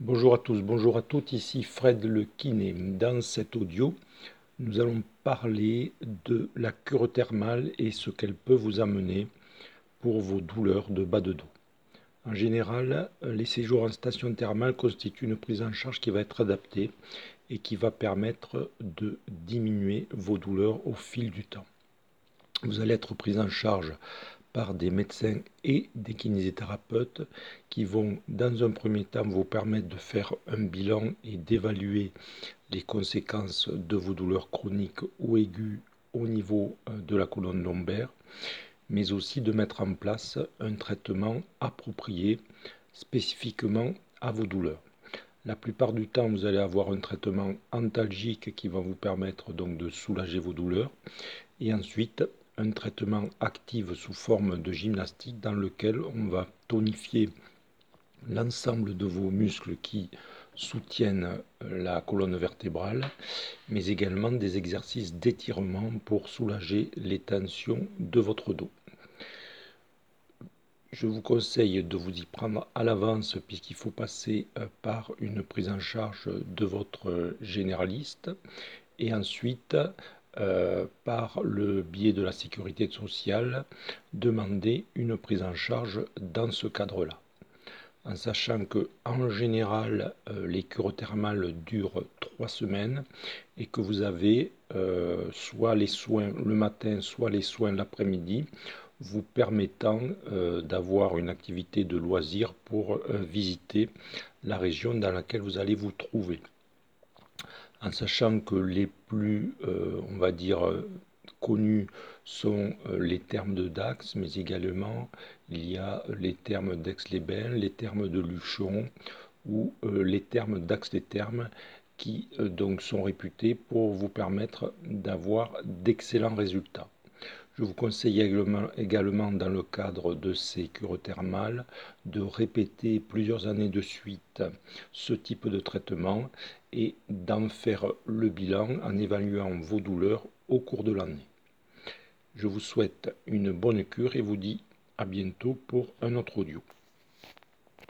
Bonjour à tous, bonjour à toutes, ici Fred le kiné. Dans cet audio, nous allons parler de la cure thermale et ce qu'elle peut vous amener pour vos douleurs de bas de dos. En général, les séjours en station thermale constituent une prise en charge qui va être adaptée et qui va permettre de diminuer vos douleurs au fil du temps. Vous allez être pris en charge par des médecins et des kinésithérapeutes qui vont dans un premier temps vous permettre de faire un bilan et d'évaluer les conséquences de vos douleurs chroniques ou aiguës au niveau euh, de la colonne lombaire, mais aussi de mettre en place un traitement approprié spécifiquement à vos douleurs. La plupart du temps, vous allez avoir un traitement antalgique qui va vous permettre donc de soulager vos douleurs. Et ensuite, un traitement actif sous forme de gymnastique dans lequel on va tonifier l'ensemble de vos muscles qui soutiennent la colonne vertébrale, mais également des exercices d'étirement pour soulager les tensions de votre dos. Je vous conseille de vous y prendre à l'avance puisqu'il faut passer euh, par une prise en charge de votre généraliste et ensuite euh, par le biais de la sécurité sociale, demander une prise en charge dans ce cadre-là. En sachant que en général, euh, les cures thermales durent trois semaines et que vous avez euh, soit les soins le matin, soit les soins l'après-midi, vous permettant d'avoir une activité de loisir pour visiter la région dans laquelle vous allez vous trouver en sachant que les plus, euh, on va dire, euh, connus sont euh, les termes de Dax, mais également il y a les termes d'Aix-les-Bains, les termes de Luchon ou les termes d'Aix-les-Thermes qui donc sont réputés pour vous permettre d'avoir d'excellents résultats. Je vous conseille également, dans le cadre de ces cures thermales de répéter plusieurs années de suite ce type de traitement et d'en faire le bilan en évaluant vos douleurs au cours de l'année. Je vous souhaite une bonne cure et vous dis à bientôt pour un autre audio.